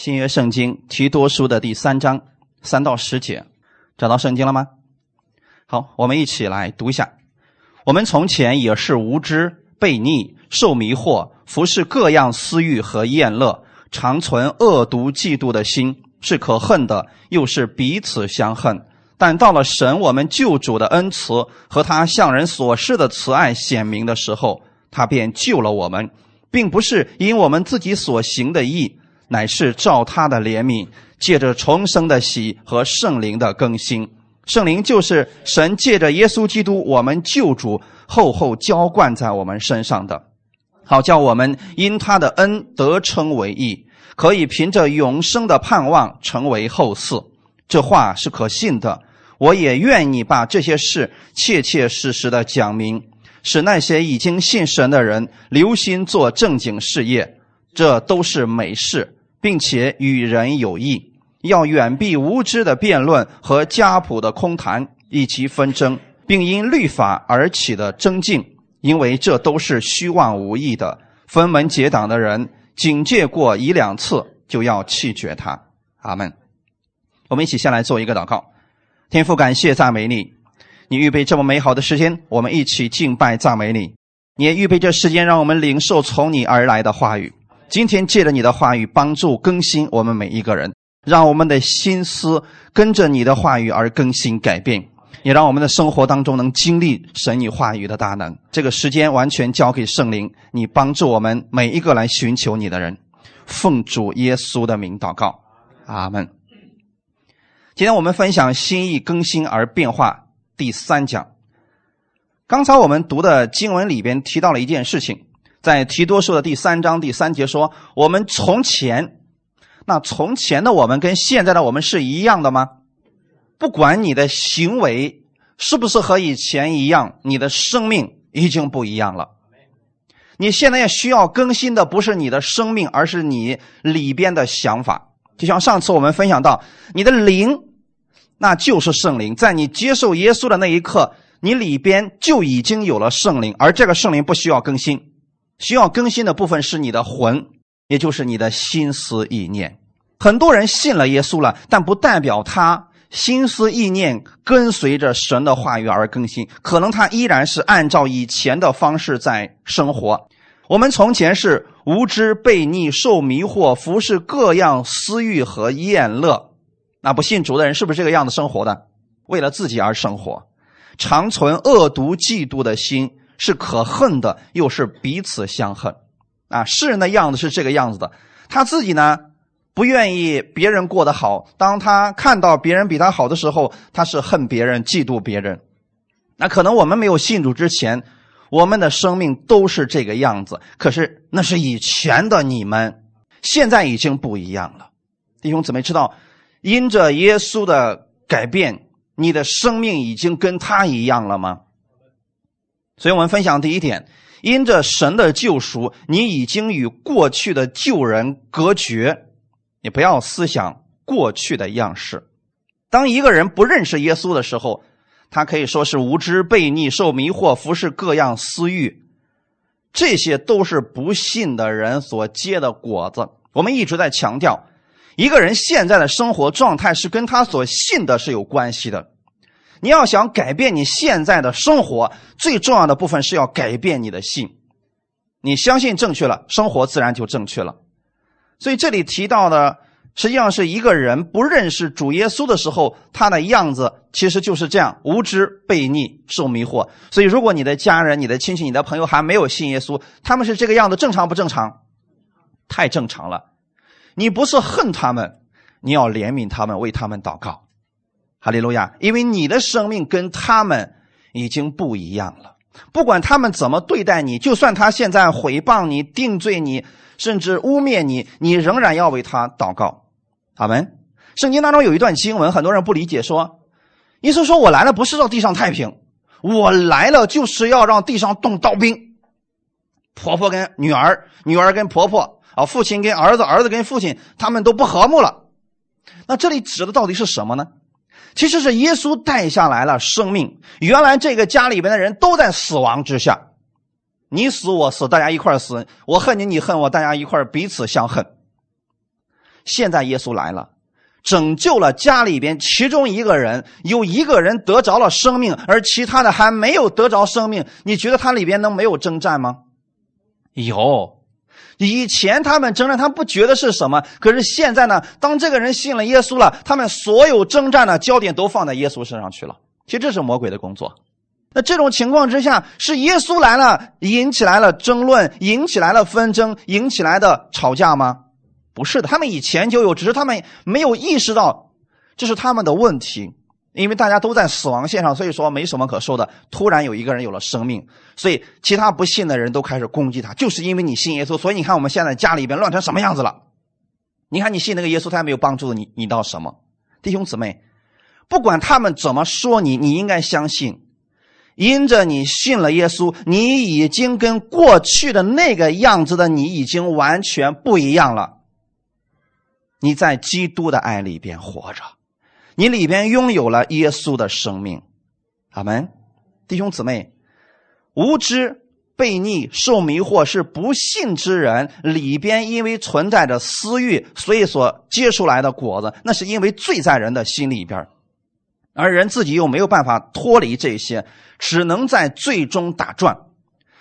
新约圣经提多书的第三章三到十节，找到圣经了吗？好，我们一起来读一下。我们从前也是无知、悖逆、受迷惑，服侍各样私欲和厌乐，常存恶毒、嫉妒的心，是可恨的，又是彼此相恨。但到了神我们救主的恩慈和他向人所示的慈爱显明的时候，他便救了我们，并不是因我们自己所行的义，乃是照他的怜悯，借着重生的喜和圣灵的更新。圣灵就是神借着耶稣基督，我们救主厚厚浇灌在我们身上的，好叫我们因他的恩得称为义，可以凭着永生的盼望成为后嗣。这话是可信的，我也愿意把这些事切切实实的讲明，使那些已经信神的人留心做正经事业，这都是美事，并且与人有益。要远避无知的辩论和家谱的空谈，以及纷争，并因律法而起的争竞，因为这都是虚妄无益的。分门结党的人，警戒过一两次，就要弃绝他。阿门。我们一起先来做一个祷告。天父，感谢赞美你，你预备这么美好的时间，我们一起敬拜赞美你。你也预备这时间，让我们领受从你而来的话语。今天借着你的话语，帮助更新我们每一个人。让我们的心思跟着你的话语而更新改变，也让我们的生活当中能经历神你话语的大能。这个时间完全交给圣灵，你帮助我们每一个来寻求你的人。奉主耶稣的名祷告，阿门。今天我们分享心意更新而变化第三讲。刚才我们读的经文里边提到了一件事情，在提多书的第三章第三节说：“我们从前。”那从前的我们跟现在的我们是一样的吗？不管你的行为是不是和以前一样，你的生命已经不一样了。你现在需要更新的不是你的生命，而是你里边的想法。就像上次我们分享到，你的灵，那就是圣灵，在你接受耶稣的那一刻，你里边就已经有了圣灵，而这个圣灵不需要更新，需要更新的部分是你的魂。也就是你的心思意念，很多人信了耶稣了，但不代表他心思意念跟随着神的话语而更新，可能他依然是按照以前的方式在生活。我们从前是无知、悖逆、受迷惑、服侍各样私欲和厌乐，那不信主的人是不是这个样子生活的？为了自己而生活，常存恶毒、嫉妒的心，是可恨的，又是彼此相恨。啊，世人的样子是这个样子的，他自己呢不愿意别人过得好。当他看到别人比他好的时候，他是恨别人、嫉妒别人。那可能我们没有信主之前，我们的生命都是这个样子。可是那是以前的你们，现在已经不一样了。弟兄姊妹，知道因着耶稣的改变，你的生命已经跟他一样了吗？所以我们分享第一点。因着神的救赎，你已经与过去的旧人隔绝。你不要思想过去的样式。当一个人不认识耶稣的时候，他可以说是无知、悖逆、受迷惑、服侍各样私欲，这些都是不信的人所结的果子。我们一直在强调，一个人现在的生活状态是跟他所信的是有关系的。你要想改变你现在的生活，最重要的部分是要改变你的信。你相信正确了，生活自然就正确了。所以这里提到的，实际上是一个人不认识主耶稣的时候，他的样子其实就是这样：无知、悖逆、受迷惑。所以，如果你的家人、你的亲戚、你的朋友还没有信耶稣，他们是这个样子，正常不正常？太正常了。你不是恨他们，你要怜悯他们，为他们祷告。哈利路亚！因为你的生命跟他们已经不一样了。不管他们怎么对待你，就算他现在毁谤你、定罪你，甚至污蔑你，你仍然要为他祷告。阿门。圣经当中有一段经文，很多人不理解，说：“耶稣说我来了不是让地上太平，我来了就是要让地上动刀兵。婆婆跟女儿，女儿跟婆婆，啊，父亲跟儿子，儿子跟父亲，他们都不和睦了。那这里指的到底是什么呢？”其实是耶稣带下来了生命。原来这个家里边的人都在死亡之下，你死我死，大家一块死。我恨你，你恨我，大家一块彼此相恨。现在耶稣来了，拯救了家里边其中一个人，有一个人得着了生命，而其他的还没有得着生命。你觉得他里边能没有征战吗？有。以前他们征战，他不觉得是什么。可是现在呢？当这个人信了耶稣了，他们所有征战的焦点都放在耶稣身上去了。其实这是魔鬼的工作。那这种情况之下，是耶稣来了，引起来了争论，引起来了纷争，引起来的吵架吗？不是的，他们以前就有，只是他们没有意识到这是他们的问题。因为大家都在死亡线上，所以说没什么可说的。突然有一个人有了生命，所以其他不信的人都开始攻击他，就是因为你信耶稣，所以你看我们现在家里边乱成什么样子了。你看你信那个耶稣，他也没有帮助你，你到什么？弟兄姊妹，不管他们怎么说你，你应该相信，因着你信了耶稣，你已经跟过去的那个样子的你已经完全不一样了。你在基督的爱里边活着。你里边拥有了耶稣的生命，阿门，弟兄姊妹，无知、悖逆、受迷惑是不信之人里边因为存在着私欲，所以所结出来的果子，那是因为罪在人的心里边，而人自己又没有办法脱离这些，只能在最终打转。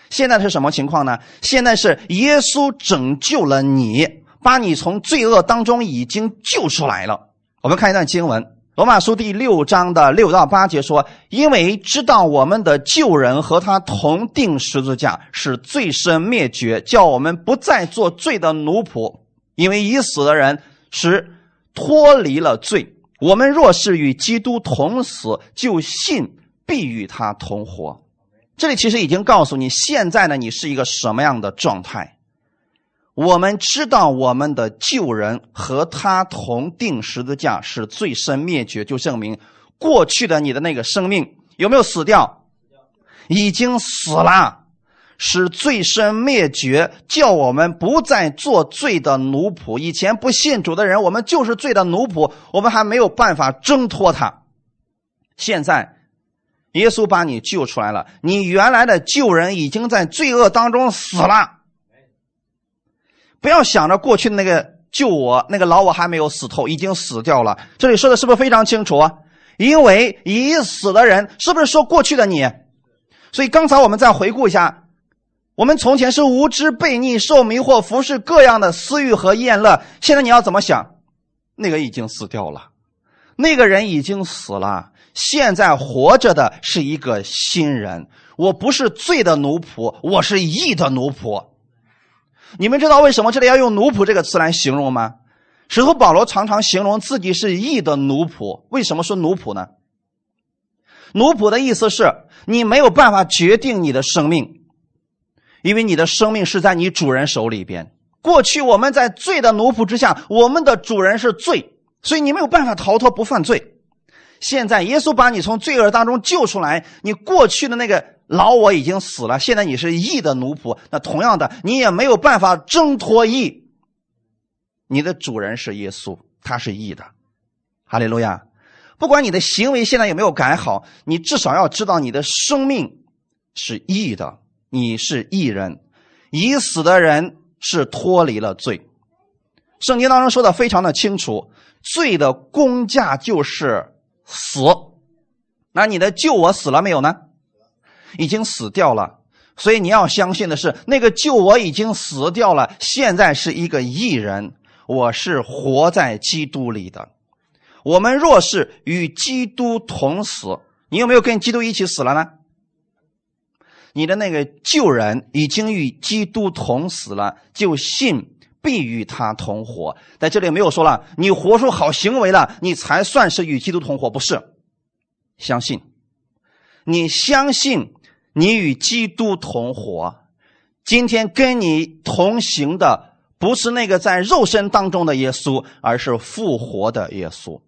现在是什么情况呢？现在是耶稣拯救了你，把你从罪恶当中已经救出来了。我们看一段经文。罗马书第六章的六到八节说：“因为知道我们的旧人和他同定十字架，使罪身灭绝，叫我们不再做罪的奴仆。因为已死的人是脱离了罪。我们若是与基督同死，就信必与他同活。”这里其实已经告诉你，现在呢，你是一个什么样的状态。我们知道我们的旧人和他同定十字架，是罪身灭绝，就证明过去的你的那个生命有没有死掉？已经死了，使罪身灭绝，叫我们不再做罪的奴仆。以前不信主的人，我们就是罪的奴仆，我们还没有办法挣脱他。现在，耶稣把你救出来了，你原来的旧人已经在罪恶当中死了。不要想着过去那个救我那个老我还没有死透，已经死掉了。这里说的是不是非常清楚啊？因为已死的人是不是说过去的你？所以刚才我们再回顾一下，我们从前是无知、悖逆、受迷惑、服侍各样的私欲和厌乐。现在你要怎么想？那个已经死掉了，那个人已经死了。现在活着的是一个新人。我不是罪的奴仆，我是义的奴仆。你们知道为什么这里要用“奴仆”这个词来形容吗？使徒保罗常常形容自己是义的奴仆。为什么说奴仆呢？奴仆的意思是你没有办法决定你的生命，因为你的生命是在你主人手里边。过去我们在罪的奴仆之下，我们的主人是罪，所以你没有办法逃脱不犯罪。现在耶稣把你从罪恶当中救出来，你过去的那个。老我已经死了，现在你是义的奴仆。那同样的，你也没有办法挣脱义。你的主人是耶稣，他是义的。哈利路亚！不管你的行为现在有没有改好，你至少要知道你的生命是义的，你是义人。已死的人是脱离了罪。圣经当中说的非常的清楚，罪的公价就是死。那你的救我死了没有呢？已经死掉了，所以你要相信的是，那个救我已经死掉了，现在是一个异人。我是活在基督里的。我们若是与基督同死，你有没有跟基督一起死了呢？你的那个旧人已经与基督同死了，就信必与他同活。在这里没有说了，你活出好行为了，你才算是与基督同活，不是？相信，你相信。你与基督同活，今天跟你同行的不是那个在肉身当中的耶稣，而是复活的耶稣。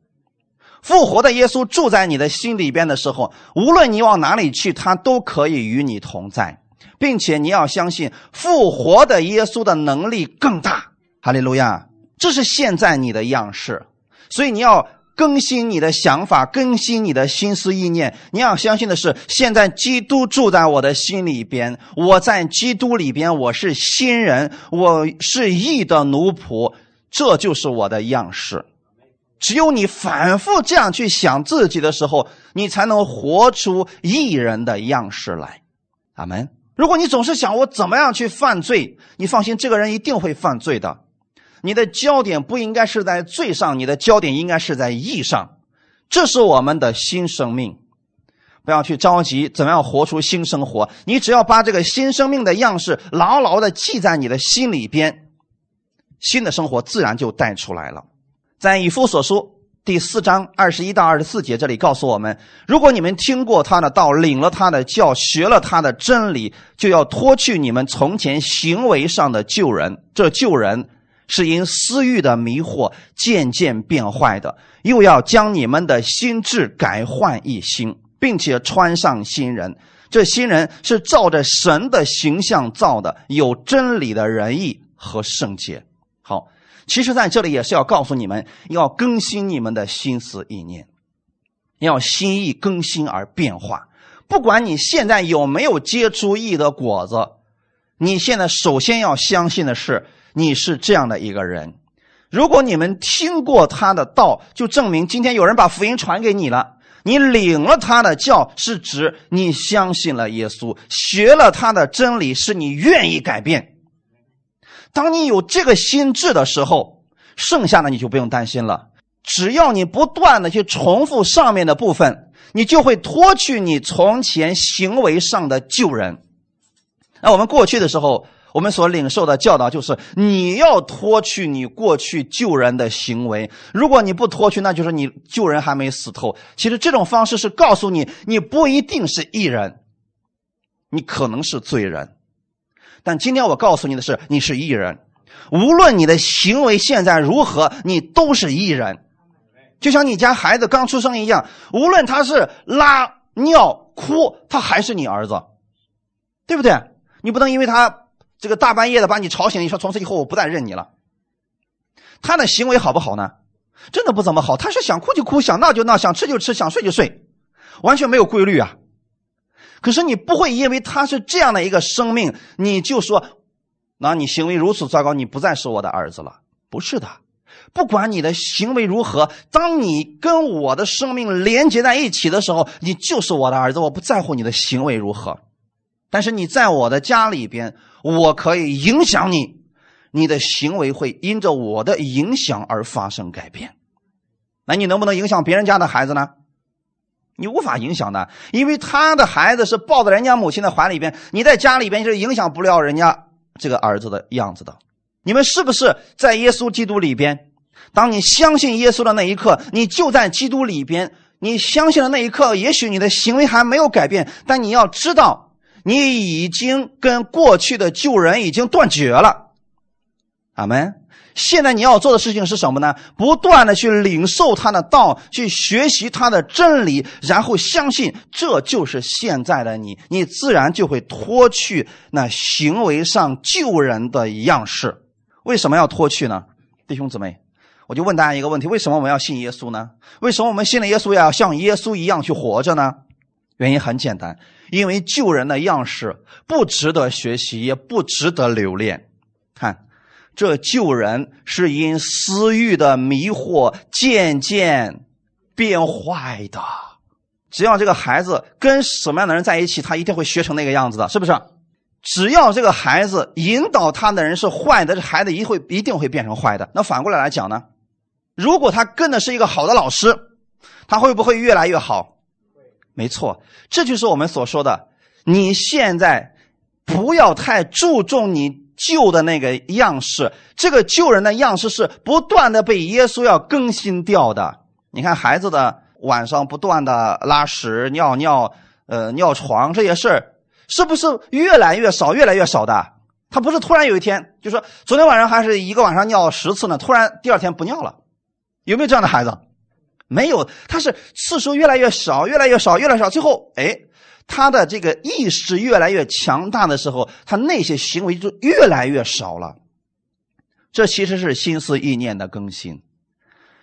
复活的耶稣住在你的心里边的时候，无论你往哪里去，他都可以与你同在，并且你要相信复活的耶稣的能力更大。哈利路亚！这是现在你的样式，所以你要。更新你的想法，更新你的心思意念。你要相信的是，现在基督住在我的心里边，我在基督里边，我是新人，我是义的奴仆。这就是我的样式。只有你反复这样去想自己的时候，你才能活出艺人的样式来。阿门。如果你总是想我怎么样去犯罪，你放心，这个人一定会犯罪的。你的焦点不应该是在罪上，你的焦点应该是在义上。这是我们的新生命，不要去着急怎么样活出新生活。你只要把这个新生命的样式牢牢的记在你的心里边，新的生活自然就带出来了。在以弗所书第四章二十一到二十四节，这里告诉我们：如果你们听过他的道，领了他的教，学了他的真理，就要脱去你们从前行为上的旧人。这旧人是因私欲的迷惑渐渐变坏的，又要将你们的心智改换一新，并且穿上新人。这新人是照着神的形象造的，有真理的仁义和圣洁。好。其实，在这里也是要告诉你们，要更新你们的心思意念，要心意更新而变化。不管你现在有没有结出义的果子，你现在首先要相信的是，你是这样的一个人。如果你们听过他的道，就证明今天有人把福音传给你了，你领了他的教，是指你相信了耶稣，学了他的真理，是你愿意改变。当你有这个心智的时候，剩下的你就不用担心了。只要你不断的去重复上面的部分，你就会脱去你从前行为上的旧人。那我们过去的时候，我们所领受的教导就是，你要脱去你过去救人的行为。如果你不脱去，那就是你救人还没死透。其实这种方式是告诉你，你不一定是艺人，你可能是罪人。但今天我告诉你的是，你是艺人，无论你的行为现在如何，你都是艺人。就像你家孩子刚出生一样，无论他是拉尿哭，他还是你儿子，对不对？你不能因为他这个大半夜的把你吵醒，你说从此以后我不再认你了。他的行为好不好呢？真的不怎么好。他是想哭就哭，想闹就闹，想吃就吃，想睡就睡，完全没有规律啊。可是你不会因为他是这样的一个生命，你就说，那你行为如此糟糕，你不再是我的儿子了？不是的，不管你的行为如何，当你跟我的生命连接在一起的时候，你就是我的儿子。我不在乎你的行为如何，但是你在我的家里边，我可以影响你，你的行为会因着我的影响而发生改变。那你能不能影响别人家的孩子呢？你无法影响的，因为他的孩子是抱在人家母亲的怀里边，你在家里边是影响不了人家这个儿子的样子的。你们是不是在耶稣基督里边？当你相信耶稣的那一刻，你就在基督里边。你相信的那一刻，也许你的行为还没有改变，但你要知道，你已经跟过去的旧人已经断绝了。阿门。现在你要做的事情是什么呢？不断的去领受他的道，去学习他的真理，然后相信这就是现在的你，你自然就会脱去那行为上旧人的样式。为什么要脱去呢？弟兄姊妹，我就问大家一个问题：为什么我们要信耶稣呢？为什么我们信了耶稣要像耶稣一样去活着呢？原因很简单，因为救人的样式不值得学习，也不值得留恋。看。这救人是因私欲的迷惑渐渐变坏的。只要这个孩子跟什么样的人在一起，他一定会学成那个样子的，是不是？只要这个孩子引导他的人是坏的，这孩子一会一定会变成坏的。那反过来来讲呢？如果他跟的是一个好的老师，他会不会越来越好？没错，这就是我们所说的。你现在不要太注重你。旧的那个样式，这个旧人的样式是不断的被耶稣要更新掉的。你看孩子的晚上不断的拉屎、尿尿、呃尿床这些事，是不是越来越少、越来越少的？他不是突然有一天就说昨天晚上还是一个晚上尿十次呢，突然第二天不尿了，有没有这样的孩子？没有，他是次数越来越少、越来越少、越来越少，最后哎。他的这个意识越来越强大的时候，他那些行为就越来越少了。这其实是心思意念的更新，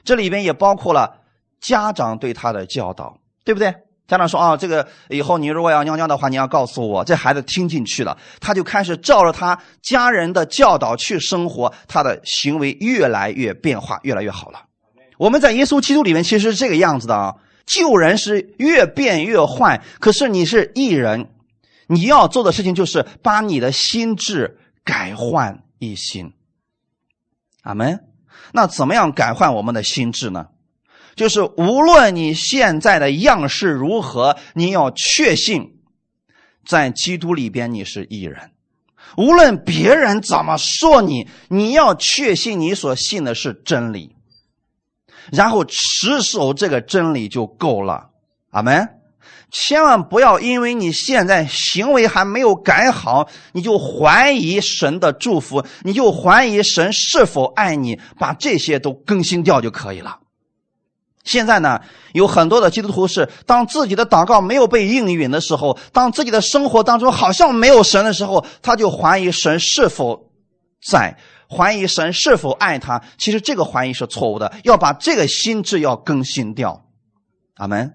这里边也包括了家长对他的教导，对不对？家长说：“啊，这个以后你如果要尿尿的话，你要告诉我。”这孩子听进去了，他就开始照着他家人的教导去生活，他的行为越来越变化，越来越好了。我们在耶稣基督里面其实是这个样子的啊，旧人是越变越坏，可是你是异人，你要做的事情就是把你的心智改换一新。阿门。那怎么样改换我们的心智呢？就是无论你现在的样式如何，你要确信，在基督里边你是异人。无论别人怎么说你，你要确信你所信的是真理，然后持守这个真理就够了。阿门。千万不要因为你现在行为还没有改好，你就怀疑神的祝福，你就怀疑神是否爱你，把这些都更新掉就可以了。现在呢，有很多的基督徒是，当自己的祷告没有被应允的时候，当自己的生活当中好像没有神的时候，他就怀疑神是否在，怀疑神是否爱他。其实这个怀疑是错误的，要把这个心智要更新掉。阿门。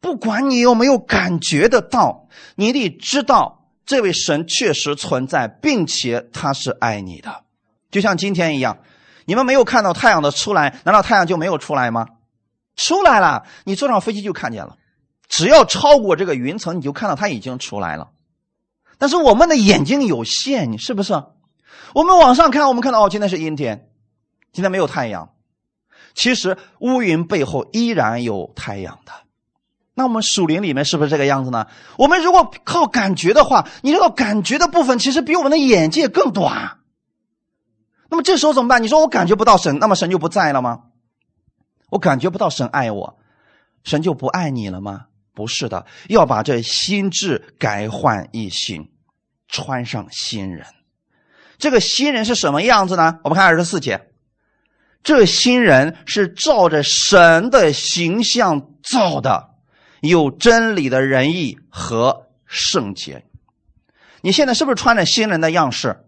不管你有没有感觉得到，你得知道这位神确实存在，并且他是爱你的。就像今天一样，你们没有看到太阳的出来，难道太阳就没有出来吗？出来了，你坐上飞机就看见了。只要超过这个云层，你就看到它已经出来了。但是我们的眼睛有限，你是不是？我们往上看，我们看到哦，今天是阴天，今天没有太阳。其实乌云背后依然有太阳的。那我们属灵里面是不是这个样子呢？我们如果靠感觉的话，你知道感觉的部分其实比我们的眼界更短。那么这时候怎么办？你说我感觉不到神，那么神就不在了吗？我感觉不到神爱我，神就不爱你了吗？不是的，要把这心智改换一新，穿上新人。这个新人是什么样子呢？我们看二十四节，这新人是照着神的形象造的，有真理的仁义和圣洁。你现在是不是穿着新人的样式？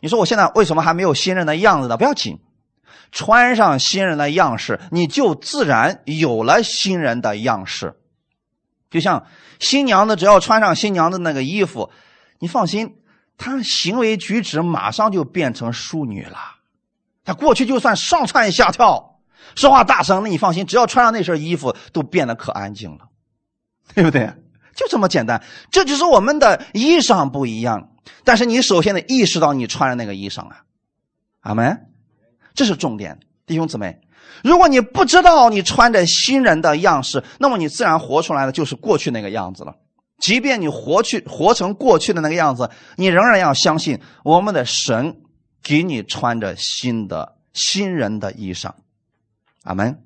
你说我现在为什么还没有新人的样子呢？不要紧。穿上新人的样式，你就自然有了新人的样式。就像新娘子，只要穿上新娘子那个衣服，你放心，她行为举止马上就变成淑女了。她过去就算上蹿下跳、说话大声，那你放心，只要穿上那身衣服，都变得可安静了，对不对？就这么简单。这就是我们的衣裳不一样，但是你首先得意识到你穿的那个衣裳啊，阿门。这是重点，弟兄姊妹，如果你不知道你穿着新人的样式，那么你自然活出来的就是过去那个样子了。即便你活去活成过去的那个样子，你仍然要相信我们的神给你穿着新的新人的衣裳。阿门。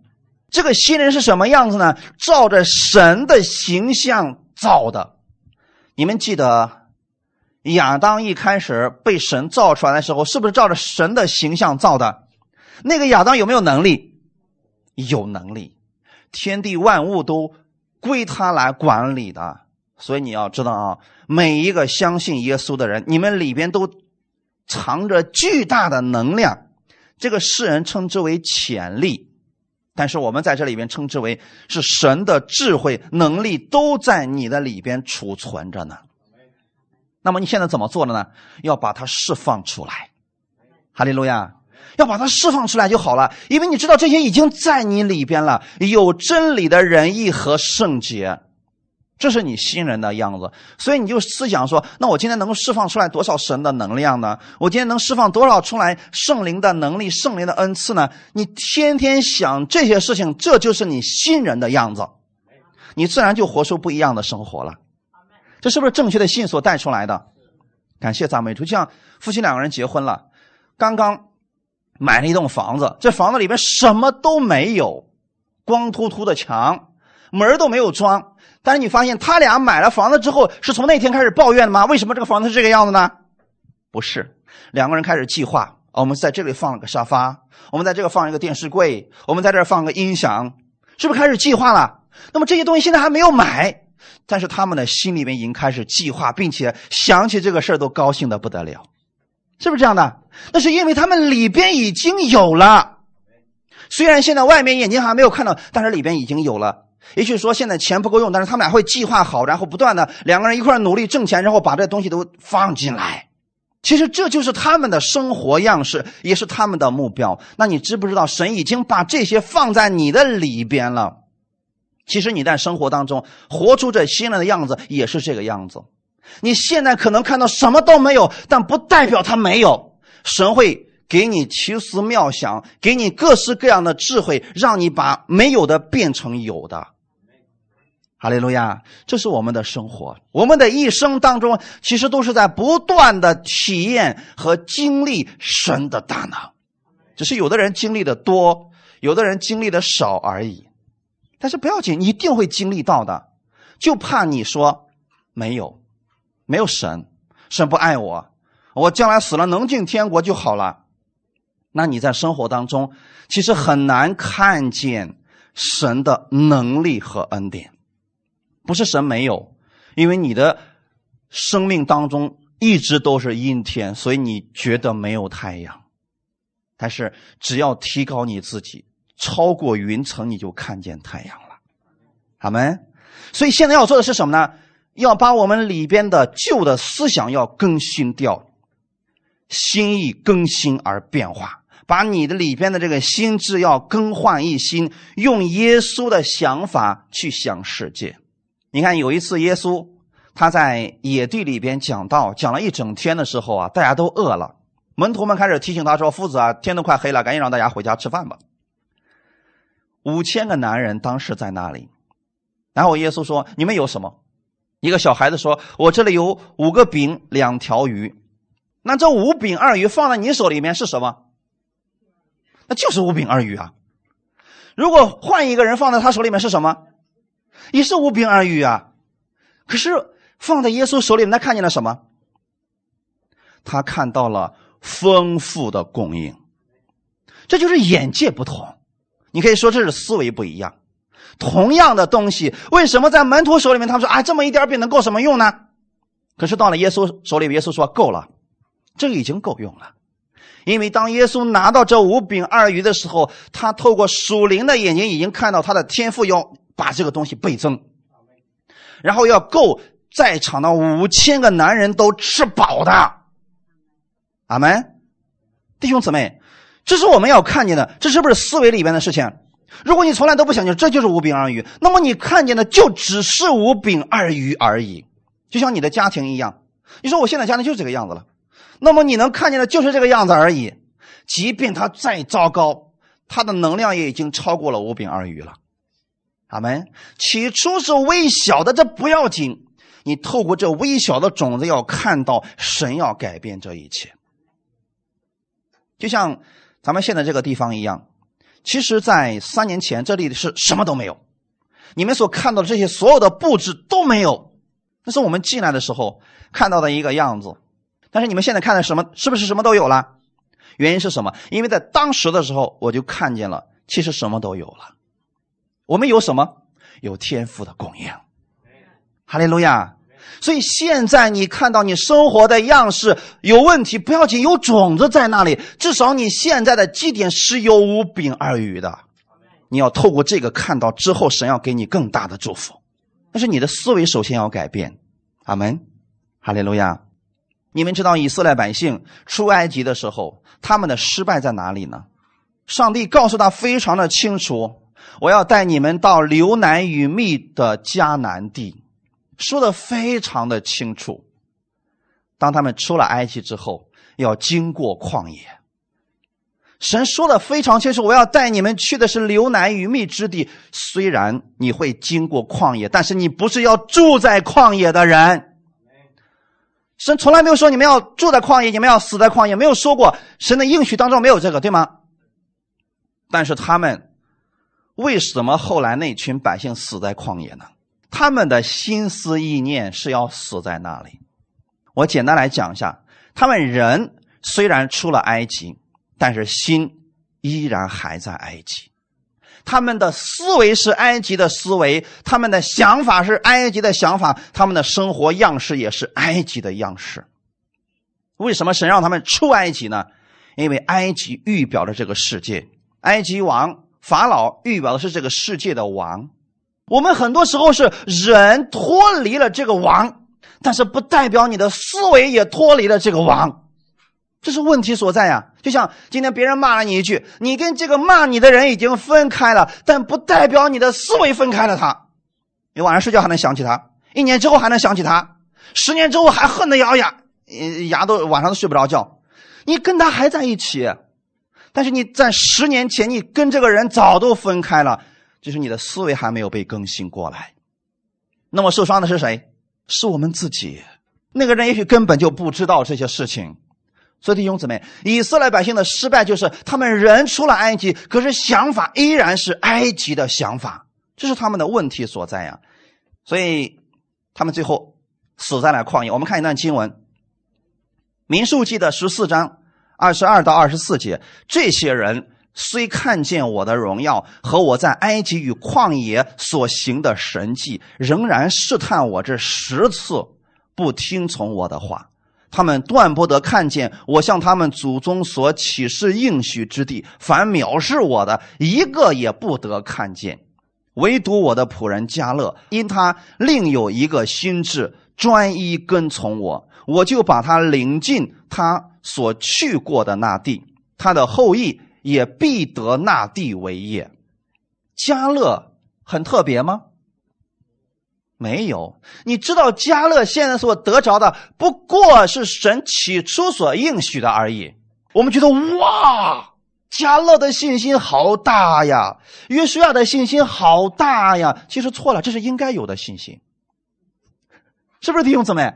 这个新人是什么样子呢？照着神的形象造的。你们记得亚当一开始被神造出来的时候，是不是照着神的形象造的？那个亚当有没有能力？有能力，天地万物都归他来管理的。所以你要知道啊，每一个相信耶稣的人，你们里边都藏着巨大的能量。这个世人称之为潜力，但是我们在这里边称之为是神的智慧能力都在你的里边储存着呢。那么你现在怎么做的呢？要把它释放出来。哈利路亚。要把它释放出来就好了，因为你知道这些已经在你里边了，有真理的仁义和圣洁，这是你新人的样子。所以你就思想说：那我今天能够释放出来多少神的能量呢？我今天能释放多少出来圣灵的能力、圣灵的恩赐呢？你天天想这些事情，这就是你新人的样子，你自然就活出不一样的生活了。这是不是正确的信所带出来的？感谢赞美主，像夫妻两个人结婚了，刚刚。买了一栋房子，这房子里边什么都没有，光秃秃的墙，门都没有装。但是你发现他俩买了房子之后，是从那天开始抱怨的吗？为什么这个房子是这个样子呢？不是，两个人开始计划。我们在这里放了个沙发，我们在这个放一个电视柜，我们在这放个音响，是不是开始计划了？那么这些东西现在还没有买，但是他们的心里面已经开始计划，并且想起这个事儿都高兴的不得了。是不是这样的？那是因为他们里边已经有了，虽然现在外面眼睛还没有看到，但是里边已经有了。也许说现在钱不够用，但是他们俩会计划好，然后不断的两个人一块努力挣钱，然后把这东西都放进来。其实这就是他们的生活样式，也是他们的目标。那你知不知道，神已经把这些放在你的里边了？其实你在生活当中活出这新人的样子，也是这个样子。你现在可能看到什么都没有，但不代表他没有。神会给你奇思妙想，给你各式各样的智慧，让你把没有的变成有的。哈利路亚！这是我们的生活，我们的一生当中，其实都是在不断的体验和经历神的大能。只是有的人经历的多，有的人经历的少而已。但是不要紧，一定会经历到的。就怕你说没有，没有神，神不爱我，我将来死了能进天国就好了。那你在生活当中，其实很难看见神的能力和恩典。不是神没有，因为你的生命当中一直都是阴天，所以你觉得没有太阳。但是只要提高你自己，超过云层，你就看见太阳了。好没？所以现在要做的是什么呢？要把我们里边的旧的思想要更新掉，心意更新而变化，把你的里边的这个心智要更换一新，用耶稣的想法去想世界。你看，有一次耶稣他在野地里边讲道，讲了一整天的时候啊，大家都饿了。门徒们开始提醒他说：“夫子啊，天都快黑了，赶紧让大家回家吃饭吧。”五千个男人当时在那里，然后耶稣说：“你们有什么？”一个小孩子说：“我这里有五个饼，两条鱼。”那这五饼二鱼放在你手里面是什么？那就是五饼二鱼啊。如果换一个人放在他手里面是什么？也是无饼二鱼啊，可是放在耶稣手里，他看见了什么？他看到了丰富的供应，这就是眼界不同。你可以说这是思维不一样。同样的东西，为什么在门徒手里面，他们说啊，这么一点饼能够什么用呢？可是到了耶稣手里，耶稣说够了，这个已经够用了。因为当耶稣拿到这五饼二鱼的时候，他透过属灵的眼睛，已经看到他的天赋要。把这个东西倍增，然后要够在场的五千个男人都吃饱的。阿门，弟兄姊妹，这是我们要看见的，这是不是思维里边的事情？如果你从来都不想，这就是五饼二鱼，那么你看见的就只是五饼二鱼而已。就像你的家庭一样，你说我现在家庭就是这个样子了，那么你能看见的就是这个样子而已。即便它再糟糕，它的能量也已经超过了五饼二鱼了。阿门。起初是微小的，这不要紧。你透过这微小的种子，要看到神要改变这一切。就像咱们现在这个地方一样，其实，在三年前这里是什么都没有。你们所看到的这些所有的布置都没有，那是我们进来的时候看到的一个样子。但是你们现在看的什么？是不是什么都有了？原因是什么？因为在当时的时候，我就看见了，其实什么都有了。我们有什么？有天赋的供应，哈利路亚。所以现在你看到你生活的样式有问题，不要紧，有种子在那里。至少你现在的基点是有五饼二鱼的。你要透过这个看到之后，神要给你更大的祝福。但是你的思维首先要改变。阿门，哈利路亚。你们知道以色列百姓出埃及的时候，他们的失败在哪里呢？上帝告诉他非常的清楚。我要带你们到流奶与蜜的迦南地，说的非常的清楚。当他们出了埃及之后，要经过旷野。神说的非常清楚，我要带你们去的是流奶与蜜之地。虽然你会经过旷野，但是你不是要住在旷野的人。神从来没有说你们要住在旷野，你们要死在旷野，没有说过。神的应许当中没有这个，对吗？但是他们。为什么后来那群百姓死在旷野呢？他们的心思意念是要死在那里。我简单来讲一下，他们人虽然出了埃及，但是心依然还在埃及。他们的思维是埃及的思维，他们的想法是埃及的想法，他们的生活样式也是埃及的样式。为什么神让他们出埃及呢？因为埃及预表着这个世界，埃及王。法老预表的是这个世界的王，我们很多时候是人脱离了这个王，但是不代表你的思维也脱离了这个王，这是问题所在呀。就像今天别人骂了你一句，你跟这个骂你的人已经分开了，但不代表你的思维分开了他。你晚上睡觉还能想起他，一年之后还能想起他，十年之后还恨得咬牙，牙都晚上都睡不着觉。你跟他还在一起，但是你在十年前你跟这个人早都分开了，就是你的思维还没有被更新过来。那么受伤的是谁？是我们自己。那个人也许根本就不知道这些事情。所以弟兄姊妹，以色列百姓的失败就是他们人出了埃及，可是想法依然是埃及的想法，这是他们的问题所在呀。所以他们最后死在了旷野。我们看一段经文，《民数记》的十四章二十二到二十四节。这些人虽看见我的荣耀和我在埃及与旷野所行的神迹，仍然试探我这十次，不听从我的话。他们断不得看见我向他们祖宗所启示应许之地，反藐视我的一个也不得看见，唯独我的仆人加勒，因他另有一个心智，专一跟从我，我就把他领进他所去过的那地，他的后裔也必得那地为业。加勒很特别吗？没有，你知道加勒现在所得着的不过是神起初所应许的而已。我们觉得哇，加勒的信心好大呀，约书亚的信心好大呀。其实错了，这是应该有的信心，是不是弟兄姊妹？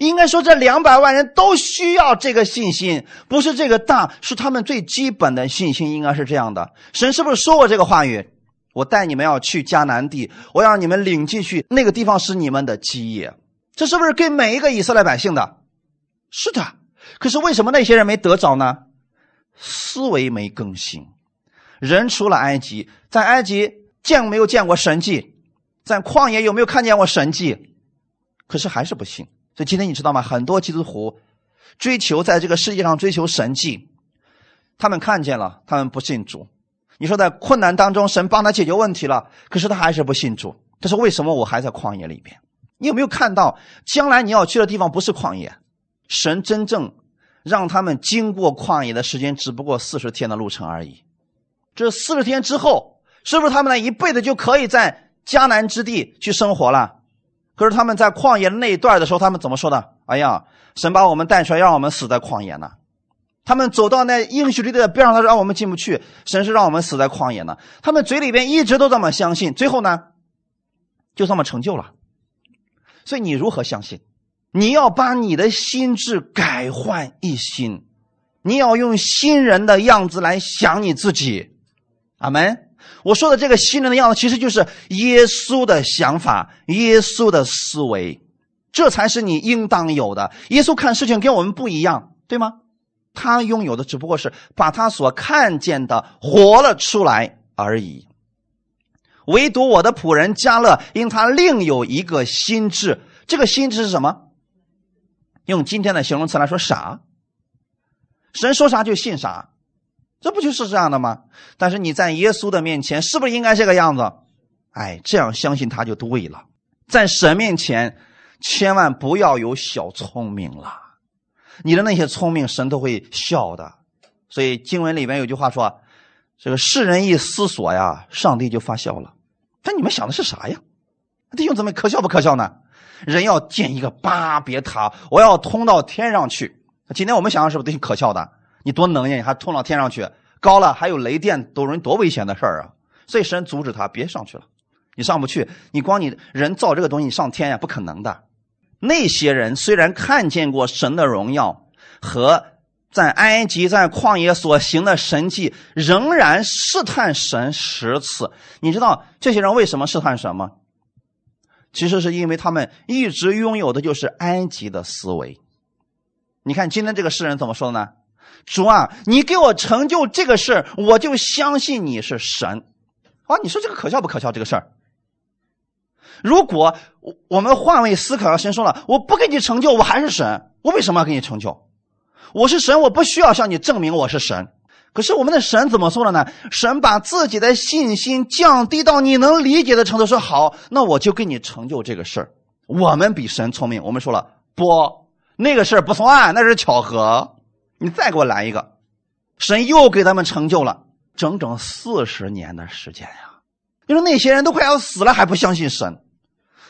应该说这两百万人都需要这个信心，不是这个大，是他们最基本的信心，应该是这样的。神是不是说过这个话语？我带你们要去迦南地，我要让你们领进去，那个地方是你们的基业。这是不是给每一个以色列百姓的？是的。可是为什么那些人没得着呢？思维没更新。人出了埃及，在埃及见没有见过神迹，在旷野有没有看见过神迹？可是还是不信。所以今天你知道吗？很多基督徒追求在这个世界上追求神迹，他们看见了，他们不信主。你说在困难当中，神帮他解决问题了，可是他还是不信主。这是为什么？我还在旷野里边。你有没有看到，将来你要去的地方不是旷野？神真正让他们经过旷野的时间，只不过四十天的路程而已。这四十天之后，是不是他们呢一辈子就可以在迦南之地去生活了？可是他们在旷野那一段的时候，他们怎么说的？哎呀，神把我们带出来，让我们死在旷野呢？他们走到那应许之地的边上，他说：“让我们进不去。”神是让我们死在旷野呢。他们嘴里边一直都这么相信，最后呢，就这么成就了。所以你如何相信？你要把你的心智改换一新，你要用新人的样子来想你自己。阿门。我说的这个新人的样子，其实就是耶稣的想法，耶稣的思维，这才是你应当有的。耶稣看事情跟我们不一样，对吗？他拥有的只不过是把他所看见的活了出来而已。唯独我的仆人加勒，因他另有一个心智。这个心智是什么？用今天的形容词来说，傻。神说啥就信啥，这不就是这样的吗？但是你在耶稣的面前，是不是应该这个样子？哎，这样相信他就对了。在神面前，千万不要有小聪明了。你的那些聪明，神都会笑的。所以经文里面有句话说：“这个世人一思索呀，上帝就发笑了。”但你们想的是啥呀？弟兄姊妹，可笑不可笑呢？人要建一个巴别塔，我要通到天上去。今天我们想想是不是挺可笑的？你多能呀，你还通到天上去？高了还有雷电，都人多危险的事儿啊！所以神阻止他别上去了。你上不去，你光你人造这个东西你上天呀，不可能的。那些人虽然看见过神的荣耀和在埃及在旷野所行的神迹，仍然试探神十次。你知道这些人为什么试探神吗？其实是因为他们一直拥有的就是埃及的思维。你看今天这个诗人怎么说的呢？主啊，你给我成就这个事我就相信你是神。啊，你说这个可笑不可笑？这个事儿？如果我我们换位思考，神说了，我不给你成就，我还是神，我为什么要给你成就？我是神，我不需要向你证明我是神。可是我们的神怎么说的呢？神把自己的信心降低到你能理解的程度，说好，那我就给你成就这个事儿。我们比神聪明，我们说了不，那个事儿不算，那是巧合。你再给我来一个，神又给他们成就了整整四十年的时间呀！就是那些人都快要死了，还不相信神，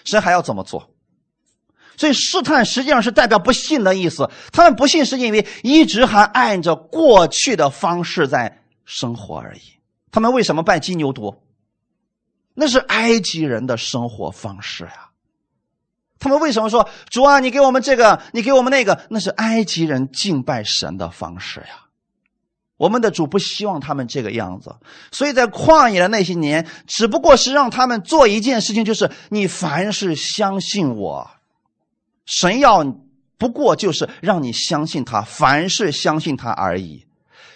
神还要怎么做？所以试探实际上是代表不信的意思。他们不信是因为一直还按着过去的方式在生活而已。他们为什么拜金牛犊？那是埃及人的生活方式呀。他们为什么说主啊，你给我们这个，你给我们那个？那是埃及人敬拜神的方式呀。我们的主不希望他们这个样子，所以在旷野的那些年，只不过是让他们做一件事情，就是你凡是相信我。神要不过就是让你相信他，凡是相信他而已。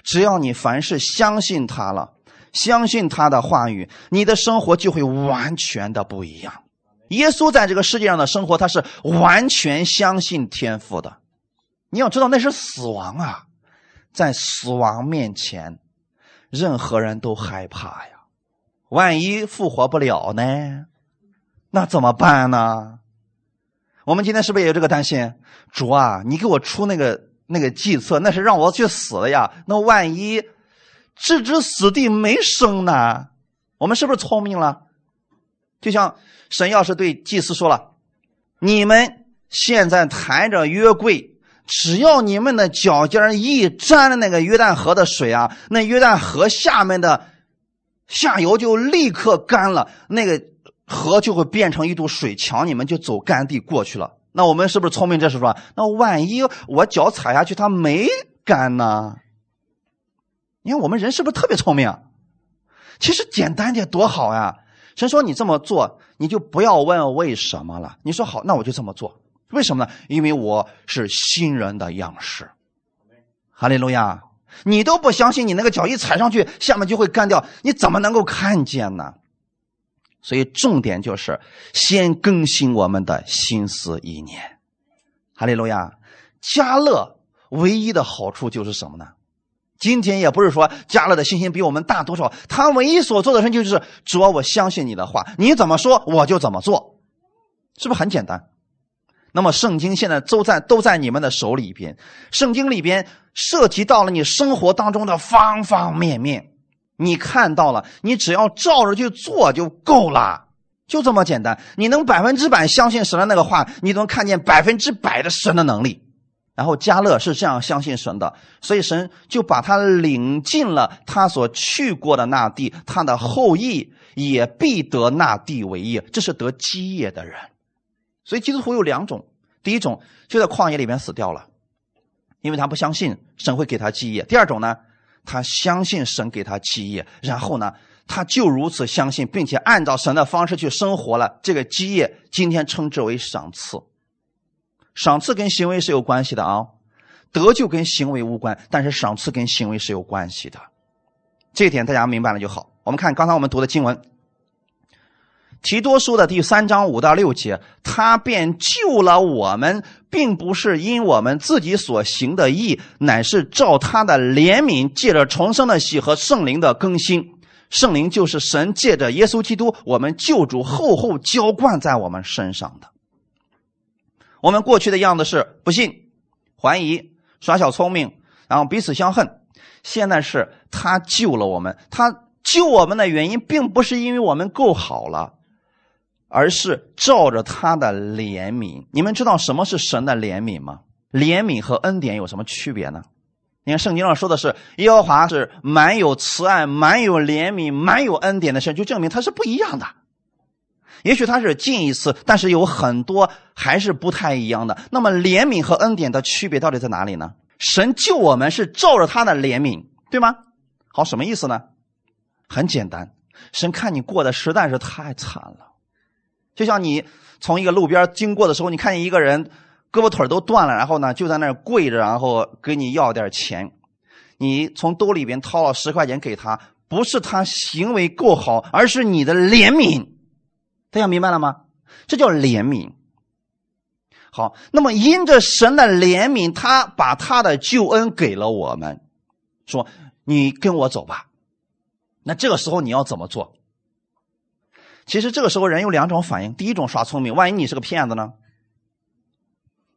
只要你凡是相信他了，相信他的话语，你的生活就会完全的不一样。耶稣在这个世界上的生活，他是完全相信天赋的。你要知道，那是死亡啊，在死亡面前，任何人都害怕呀。万一复活不了呢？那怎么办呢？我们今天是不是也有这个担心？主啊，你给我出那个那个计策，那是让我去死的呀。那万一置之死地没生呢？我们是不是聪明了？就像神要是对祭司说了：“你们现在抬着约柜，只要你们的脚尖一沾了那个约旦河的水啊，那约旦河下面的下游就立刻干了。那个。”河就会变成一堵水墙，你们就走干地过去了。那我们是不是聪明？这是说，那万一我脚踩下去它没干呢？你看我们人是不是特别聪明？其实简单点多好呀！神说你这么做，你就不要问为什么了。你说好，那我就这么做。为什么呢？因为我是新人的样式。哈利路亚！你都不相信，你那个脚一踩上去，下面就会干掉，你怎么能够看见呢？所以重点就是先更新我们的心思意念，哈利路亚！加勒唯一的好处就是什么呢？今天也不是说加勒的信心比我们大多少，他唯一所做的事情就是主，我相信你的话，你怎么说我就怎么做，是不是很简单？那么圣经现在都在都在你们的手里边，圣经里边涉及到了你生活当中的方方面面。你看到了，你只要照着去做就够了，就这么简单。你能百分之百相信神的那个话，你能看见百分之百的神的能力。然后加勒是这样相信神的，所以神就把他领进了他所去过的那地，他的后裔也必得那地为业，这是得基业的人。所以基督徒有两种，第一种就在旷野里面死掉了，因为他不相信神会给他基业；第二种呢？他相信神给他基业，然后呢，他就如此相信，并且按照神的方式去生活了。这个基业今天称之为赏赐。赏赐跟行为是有关系的啊，得救跟行为无关，但是赏赐跟行为是有关系的。这一点大家明白了就好。我们看刚才我们读的经文。提多书的第三章五到六节，他便救了我们，并不是因我们自己所行的义，乃是照他的怜悯，借着重生的喜和圣灵的更新。圣灵就是神借着耶稣基督，我们救主厚厚浇灌在我们身上的。我们过去的样子是不信、怀疑、耍小聪明，然后彼此相恨。现在是他救了我们，他救我们的原因，并不是因为我们够好了。而是照着他的怜悯，你们知道什么是神的怜悯吗？怜悯和恩典有什么区别呢？你看圣经上说的是耶和华是满有慈爱、满有怜悯、满有恩典的神，就证明他是不一样的。也许他是近一次，但是有很多还是不太一样的。那么怜悯和恩典的区别到底在哪里呢？神救我们是照着他的怜悯，对吗？好，什么意思呢？很简单，神看你过得实在是太惨了。就像你从一个路边经过的时候，你看见一个人胳膊腿都断了，然后呢就在那儿跪着，然后跟你要点钱。你从兜里边掏了十块钱给他，不是他行为够好，而是你的怜悯。大家明白了吗？这叫怜悯。好，那么因着神的怜悯，他把他的救恩给了我们，说你跟我走吧。那这个时候你要怎么做？其实这个时候人有两种反应：第一种耍聪明，万一你是个骗子呢？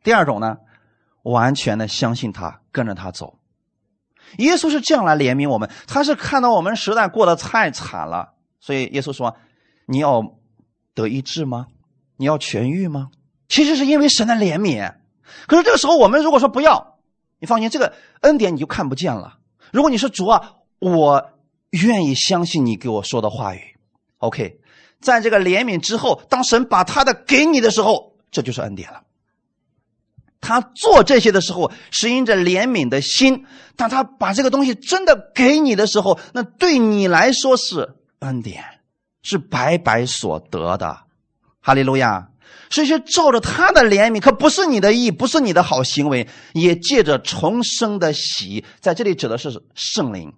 第二种呢，完全的相信他，跟着他走。耶稣是这样来怜悯我们，他是看到我们实在过得太惨了，所以耶稣说：“你要得医治吗？你要痊愈吗？”其实是因为神的怜悯。可是这个时候我们如果说不要，你放心，这个恩典你就看不见了。如果你是主啊，我愿意相信你给我说的话语。OK，在这个怜悯之后，当神把他的给你的时候，这就是恩典了。他做这些的时候是因着怜悯的心，当他把这个东西真的给你的时候，那对你来说是恩典，是白白所得的。哈利路亚！所以是照着他的怜悯，可不是你的义，不是你的好行为，也借着重生的喜，在这里指的是圣灵，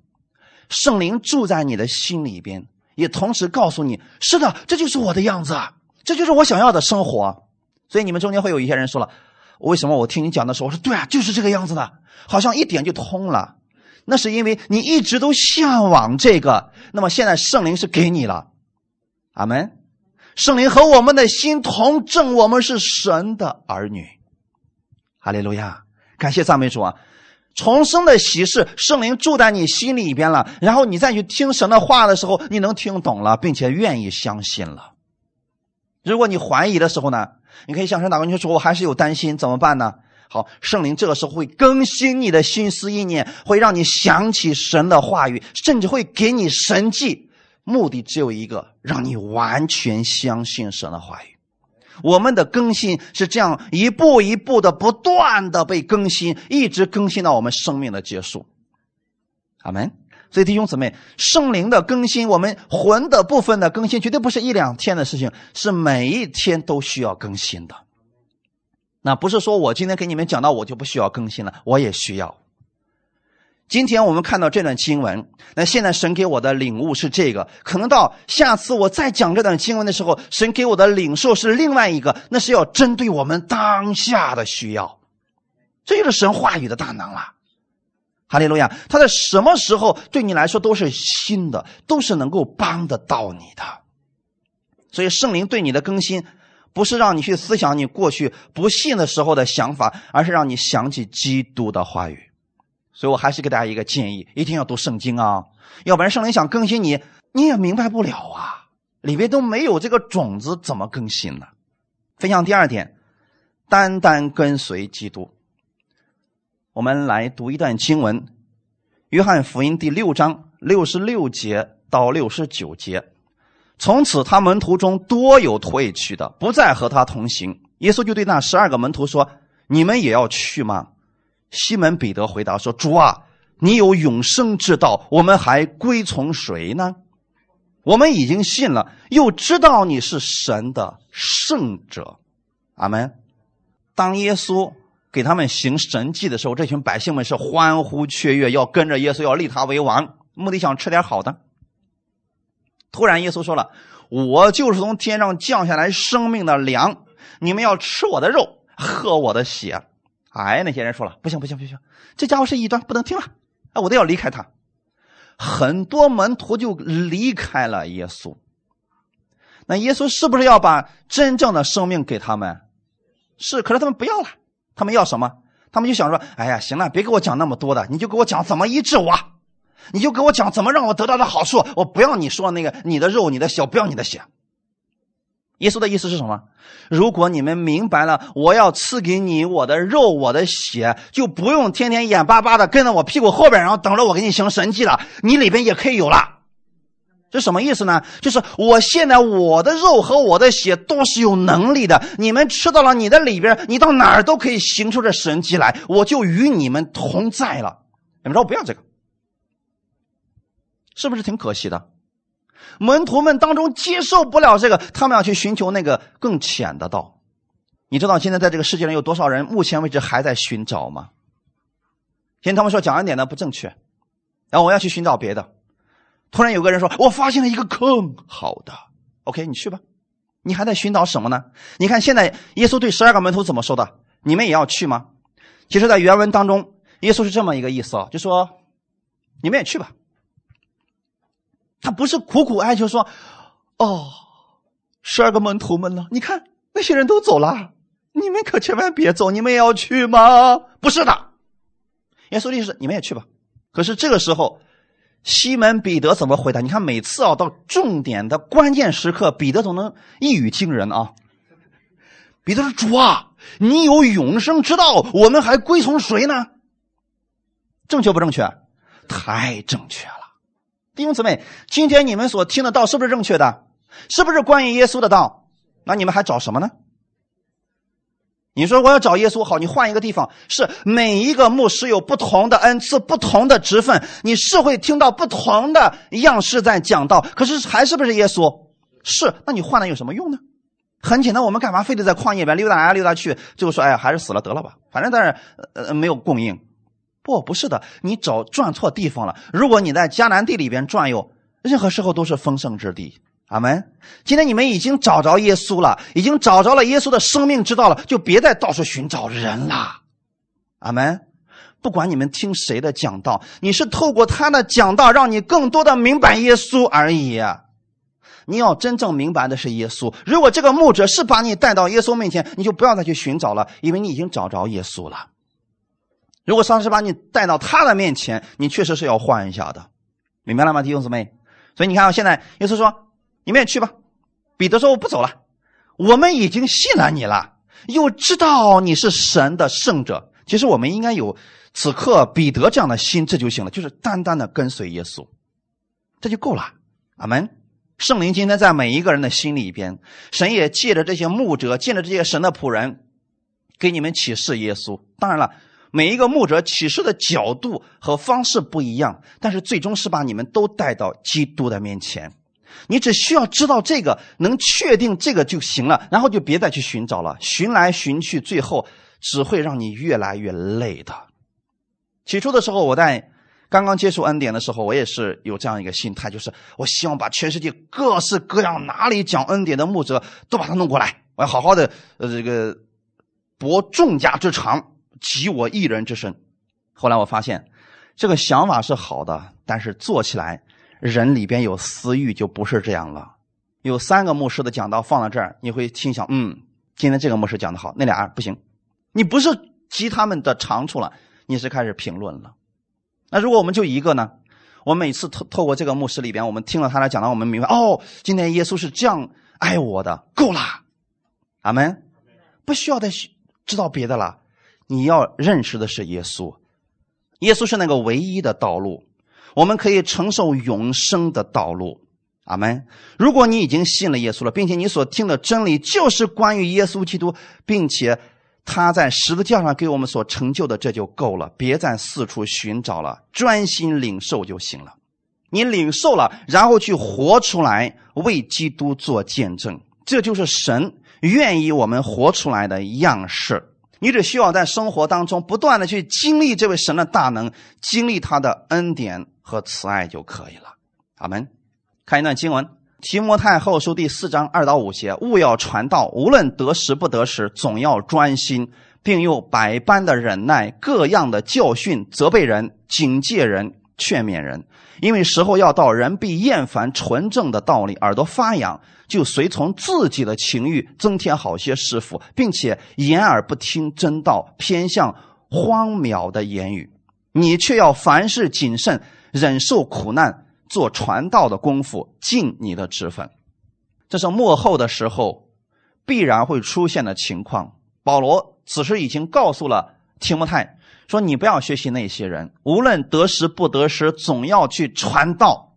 圣灵住在你的心里边，也同时告诉你：是的，这就是我的样子，这就是我想要的生活。所以你们中间会有一些人说了。为什么我听你讲的时候，我说对啊，就是这个样子的，好像一点就通了。那是因为你一直都向往这个，那么现在圣灵是给你了，阿门。圣灵和我们的心同证，我们是神的儿女，哈利路亚！感谢赞美主啊！重生的喜事，圣灵住在你心里边了，然后你再去听神的话的时候，你能听懂了，并且愿意相信了。如果你怀疑的时候呢？你可以向神祷告，你说我还是有担心，怎么办呢？好，圣灵这个时候会更新你的心思意念，会让你想起神的话语，甚至会给你神迹。目的只有一个，让你完全相信神的话语。我们的更新是这样一步一步的、不断的被更新，一直更新到我们生命的结束。阿门。所以弟兄姊妹，圣灵的更新，我们魂的部分的更新，绝对不是一两天的事情，是每一天都需要更新的。那不是说我今天给你们讲到，我就不需要更新了，我也需要。今天我们看到这段经文，那现在神给我的领悟是这个，可能到下次我再讲这段经文的时候，神给我的领受是另外一个，那是要针对我们当下的需要，这就是神话语的大能了。哈利路亚！他在什么时候对你来说都是新的，都是能够帮得到你的。所以圣灵对你的更新，不是让你去思想你过去不信的时候的想法，而是让你想起基督的话语。所以我还是给大家一个建议：一定要读圣经啊，要不然圣灵想更新你，你也明白不了啊，里边都没有这个种子，怎么更新呢？分享第二点，单单跟随基督。我们来读一段经文，《约翰福音》第六章六十六节到六十九节。从此，他门徒中多有退去的，不再和他同行。耶稣就对那十二个门徒说：“你们也要去吗？”西门彼得回答说：“主啊，你有永生之道，我们还归从谁呢？我们已经信了，又知道你是神的圣者。”阿门。当耶稣。给他们行神迹的时候，这群百姓们是欢呼雀跃，要跟着耶稣，要立他为王，目的想吃点好的。突然，耶稣说了：“我就是从天上降下来生命的粮，你们要吃我的肉，喝我的血。”哎，那些人说了：“不行，不行，不行，这家伙是异端，不能听了。”哎，我都要离开他。很多门徒就离开了耶稣。那耶稣是不是要把真正的生命给他们？是，可是他们不要了。他们要什么？他们就想说：“哎呀，行了，别给我讲那么多的，你就给我讲怎么医治我，你就给我讲怎么让我得到的好处。我不要你说那个你的肉、你的血，不要你的血。”耶稣的意思是什么？如果你们明白了，我要赐给你我的肉、我的血，就不用天天眼巴巴的跟在我屁股后边，然后等着我给你行神迹了。你里边也可以有了。这什么意思呢？就是我现在我的肉和我的血都是有能力的，你们吃到了你的里边，你到哪儿都可以行出这神迹来，我就与你们同在了。你们说我不要这个，是不是挺可惜的？门徒们当中接受不了这个，他们要去寻求那个更浅的道。你知道现在在这个世界上有多少人目前为止还在寻找吗？听他们说讲一点的不正确，然后我要去寻找别的。突然有个人说：“我发现了一个坑。”好的，OK，你去吧。你还在寻找什么呢？你看现在耶稣对十二个门徒怎么说的？你们也要去吗？其实，在原文当中，耶稣是这么一个意思啊，就说你们也去吧。他不是苦苦哀求说：“哦，十二个门徒们呢？你看那些人都走了，你们可千万别走，你们也要去吗？”不是的，耶稣意思你们也去吧。可是这个时候，西门彼得怎么回答？你看每次啊，到重点的关键时刻，彼得总能一语惊人啊。彼得说：“主啊，你有永生之道，我们还归从谁呢？”正确不正确？太正确了。弟兄姊妹，今天你们所听的道是不是正确的？是不是关于耶稣的道？那你们还找什么呢？你说我要找耶稣，好，你换一个地方。是每一个牧师有不同的恩赐、不同的职分，你是会听到不同的样式在讲道。可是还是不是耶稣？是，那你换了有什么用呢？很简单，我们干嘛非得在旷野边溜达来溜达去？最后说，哎呀，还是死了得了吧，反正在这呃没有供应。不，不是的，你找转错地方了。如果你在迦南地里边转悠，任何时候都是丰盛之地。阿门。今天你们已经找着耶稣了，已经找着了耶稣的生命之道了，就别再到处寻找人了。阿门。不管你们听谁的讲道，你是透过他的讲道，让你更多的明白耶稣而已。你要真正明白的是耶稣。如果这个牧者是把你带到耶稣面前，你就不要再去寻找了，因为你已经找着耶稣了。如果上师把你带到他的面前，你确实是要换一下的，明白了吗，弟兄姊妹？所以你看，现在耶稣说：“你们也去吧。”彼得说：“我不走了，我们已经信了你了，又知道你是神的圣者。其实我们应该有此刻彼得这样的心，这就行了，就是单单的跟随耶稣，这就够了。阿门。圣灵今天在每一个人的心里边，神也借着这些牧者，借着这些神的仆人，给你们启示耶稣。当然了。”每一个牧者启示的角度和方式不一样，但是最终是把你们都带到基督的面前。你只需要知道这个，能确定这个就行了，然后就别再去寻找了。寻来寻去，最后只会让你越来越累的。起初的时候，我在刚刚接触恩典的时候，我也是有这样一个心态，就是我希望把全世界各式各样哪里讲恩典的牧者都把他弄过来，我要好好的呃这个博众家之长。及我一人之身。后来我发现，这个想法是好的，但是做起来，人里边有私欲，就不是这样了。有三个牧师的讲道放在这儿，你会心想：嗯，今天这个牧师讲的好，那俩不行。你不是及他们的长处了，你是开始评论了。那如果我们就一个呢？我每次透透过这个牧师里边，我们听了他的讲道，我们明白哦，今天耶稣是这样爱我的，够了。阿门。不需要再知道别的了。你要认识的是耶稣，耶稣是那个唯一的道路，我们可以承受永生的道路。阿门。如果你已经信了耶稣了，并且你所听的真理就是关于耶稣基督，并且他在十字架上给我们所成就的，这就够了，别再四处寻找了，专心领受就行了。你领受了，然后去活出来，为基督做见证，这就是神愿意我们活出来的样式。你只需要在生活当中不断的去经历这位神的大能，经历他的恩典和慈爱就可以了。阿门。看一段经文，《提摩太后书》第四章二到五节：勿要传道，无论得时不得时，总要专心，并用百般的忍耐、各样的教训责备人、警戒人、劝勉人。因为时候要到，人必厌烦纯正的道理，耳朵发痒。就随从自己的情欲，增添好些师傅，并且掩耳不听真道，偏向荒谬的言语。你却要凡事谨慎，忍受苦难，做传道的功夫，尽你的职分。这是幕后的时候必然会出现的情况。保罗此时已经告诉了提摩太说：“你不要学习那些人，无论得失不得失，总要去传道，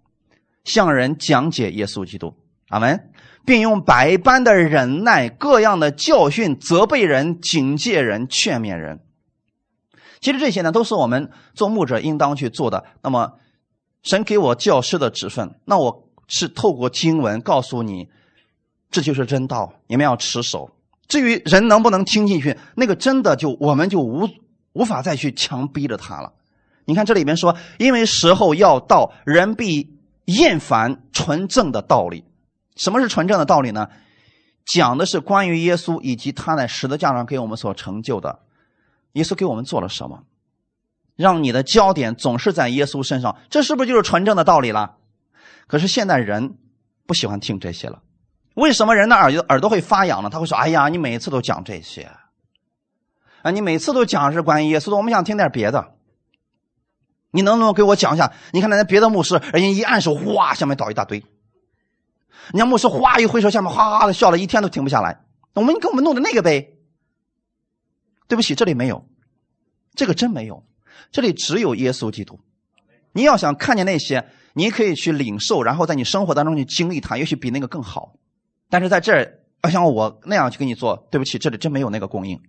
向人讲解耶稣基督。”阿门。并用百般的忍耐、各样的教训责备人、警戒人、劝勉人。其实这些呢，都是我们做牧者应当去做的。那么，神给我教师的职分，那我是透过经文告诉你，这就是真道，你们要持守。至于人能不能听进去，那个真的就我们就无无法再去强逼着他了。你看这里面说，因为时候要到，人必厌烦纯正的道理。什么是纯正的道理呢？讲的是关于耶稣以及他在十字架上给我们所成就的。耶稣给我们做了什么？让你的焦点总是在耶稣身上，这是不是就是纯正的道理了？可是现在人不喜欢听这些了。为什么人的耳朵耳朵会发痒呢？他会说：“哎呀，你每次都讲这些，啊，你每次都讲是关于耶稣的，我们想听点别的。你能不能给我讲一下？你看那些别的牧师，人家一按手，哗，下面倒一大堆。人家牧师哗一挥手，下面哗哗的笑了一天都停不下来。我们给我们弄的那个呗。对不起，这里没有，这个真没有，这里只有耶稣基督。你要想看见那些，你可以去领受，然后在你生活当中去经历它，也许比那个更好。”但是在这儿，像我那样去给你做，对不起，这里真没有那个供应。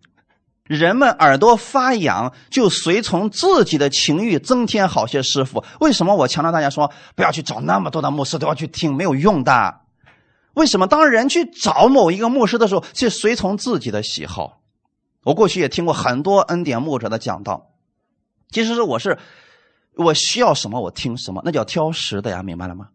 人们耳朵发痒，就随从自己的情欲增添好些师傅。为什么我强调大家说不要去找那么多的牧师都要去听，没有用的？为什么当人去找某一个牧师的时候，去随从自己的喜好？我过去也听过很多恩典牧者的讲道，其实是我是我需要什么我听什么，那叫挑食的呀，明白了吗？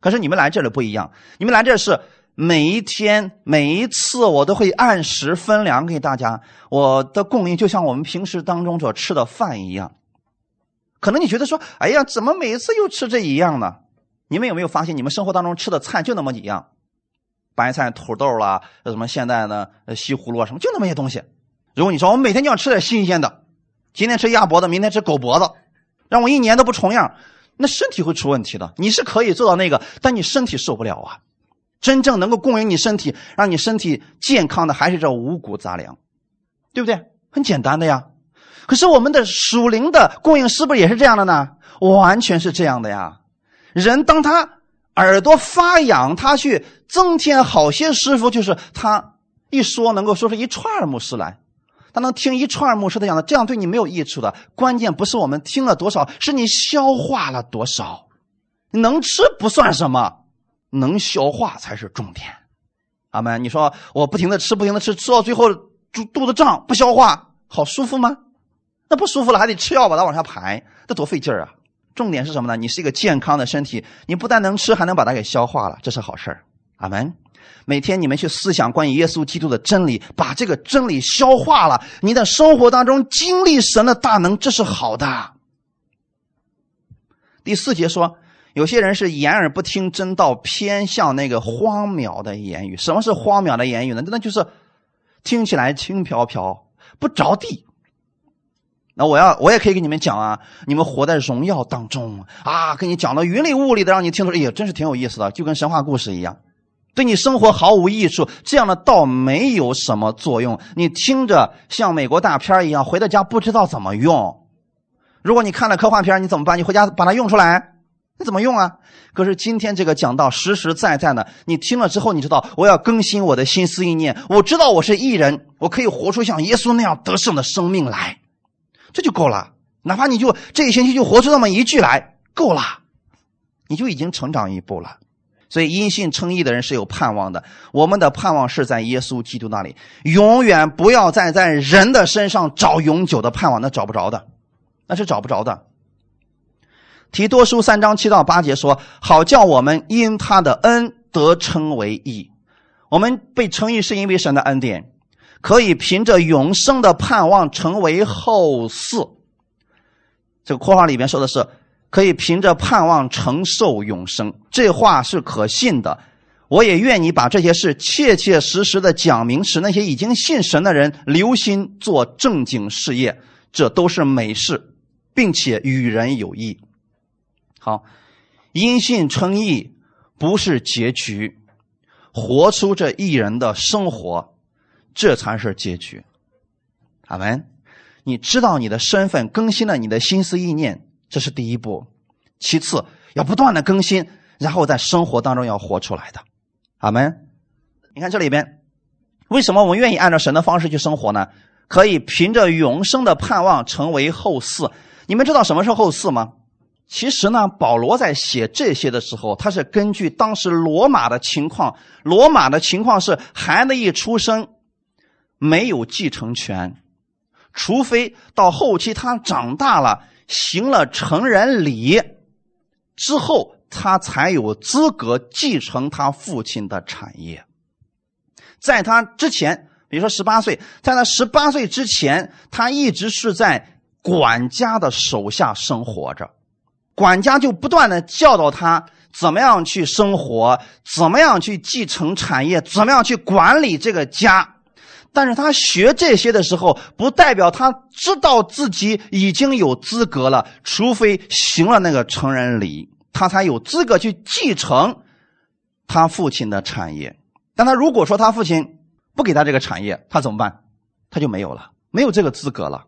可是你们来这里不一样，你们来这是。每一天，每一次，我都会按时分粮给大家。我的供应就像我们平时当中所吃的饭一样。可能你觉得说：“哎呀，怎么每一次又吃这一样呢？”你们有没有发现，你们生活当中吃的菜就那么几样？白菜、土豆啦，什么现在呢？西葫芦什么，就那么些东西。如果你说我每天就要吃点新鲜的，今天吃鸭脖子，明天吃狗脖子，让我一年都不重样，那身体会出问题的。你是可以做到那个，但你身体受不了啊。真正能够供应你身体，让你身体健康的，还是这五谷杂粮，对不对？很简单的呀。可是我们的属灵的供应是不是也是这样的呢？完全是这样的呀。人当他耳朵发痒，他去增添好些师傅，就是他一说能够说出一串牧师来，他能听一串牧师的讲的，这样对你没有益处的。关键不是我们听了多少，是你消化了多少。能吃不算什么。能消化才是重点，阿门。你说我不停的吃，不停的吃，吃到最后肚肚子胀，不消化，好舒服吗？那不舒服了，还得吃药把它往下排，那多费劲啊！重点是什么呢？你是一个健康的身体，你不但能吃，还能把它给消化了，这是好事阿门。每天你们去思想关于耶稣基督的真理，把这个真理消化了，你的生活当中经历神的大能，这是好的。第四节说。有些人是言而不听真道，偏向那个荒谬的言语。什么是荒谬的言语呢？那就是听起来轻飘飘，不着地。那我要，我也可以给你们讲啊，你们活在荣耀当中啊，跟你讲的云里雾里的，让你听着，哎呀，真是挺有意思的，就跟神话故事一样，对你生活毫无益处。这样的道没有什么作用，你听着像美国大片一样，回到家不知道怎么用。如果你看了科幻片，你怎么办？你回家把它用出来。怎么用啊？可是今天这个讲道实实在在的，你听了之后，你知道我要更新我的心思意念。我知道我是艺人，我可以活出像耶稣那样得胜的生命来，这就够了。哪怕你就这一星期就活出那么一句来，够了，你就已经成长一步了。所以因信称义的人是有盼望的。我们的盼望是在耶稣基督那里，永远不要再在人的身上找永久的盼望，那找不着的，那是找不着的。提多书三章七到八节说：“好叫我们因他的恩得称为义。我们被称义是因为神的恩典，可以凭着永生的盼望成为后嗣。这个括号里边说的是可以凭着盼望承受永生，这话是可信的。我也愿你把这些事切切实实的讲明，使那些已经信神的人留心做正经事业，这都是美事，并且与人有益。”好，因信称义不是结局，活出这一人的生活，这才是结局。阿门。你知道你的身份，更新了你的心思意念，这是第一步。其次，要不断的更新，然后在生活当中要活出来的。阿门。你看这里边，为什么我们愿意按照神的方式去生活呢？可以凭着永生的盼望成为后嗣。你们知道什么是后嗣吗？其实呢，保罗在写这些的时候，他是根据当时罗马的情况。罗马的情况是，孩子一出生没有继承权，除非到后期他长大了，行了成人礼之后，他才有资格继承他父亲的产业。在他之前，比如说十八岁，在他十八岁之前，他一直是在。管家的手下生活着，管家就不断的教导他怎么样去生活，怎么样去继承产业，怎么样去管理这个家。但是他学这些的时候，不代表他知道自己已经有资格了，除非行了那个成人礼，他才有资格去继承他父亲的产业。但他如果说他父亲不给他这个产业，他怎么办？他就没有了，没有这个资格了。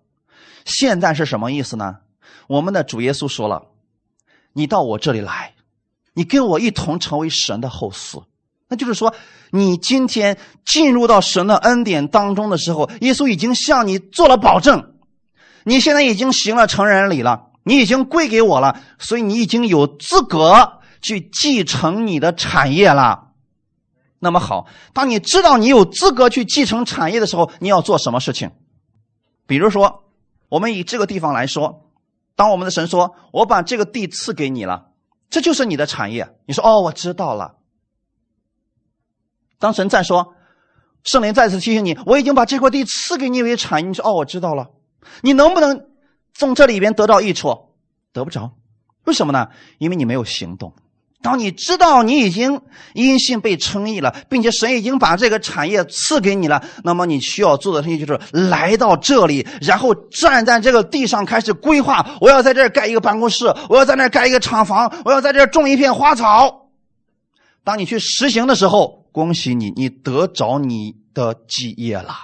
现在是什么意思呢？我们的主耶稣说了：“你到我这里来，你跟我一同成为神的后嗣。”那就是说，你今天进入到神的恩典当中的时候，耶稣已经向你做了保证。你现在已经行了成人礼了，你已经归给我了，所以你已经有资格去继承你的产业了。那么好，当你知道你有资格去继承产业的时候，你要做什么事情？比如说，我们以这个地方来说，当我们的神说：“我把这个地赐给你了，这就是你的产业。”你说：“哦，我知道了。”当神再说，圣灵再次提醒你，我已经把这块地赐给你为产业。你说哦，我知道了。你能不能从这里边得到益处？得不着，为什么呢？因为你没有行动。当你知道你已经因信被称义了，并且神已经把这个产业赐给你了，那么你需要做的事情就是来到这里，然后站在这个地上开始规划。我要在这儿盖一个办公室，我要在那儿盖一个厂房，我要在这种一片花草。当你去实行的时候。恭喜你，你得着你的基业了。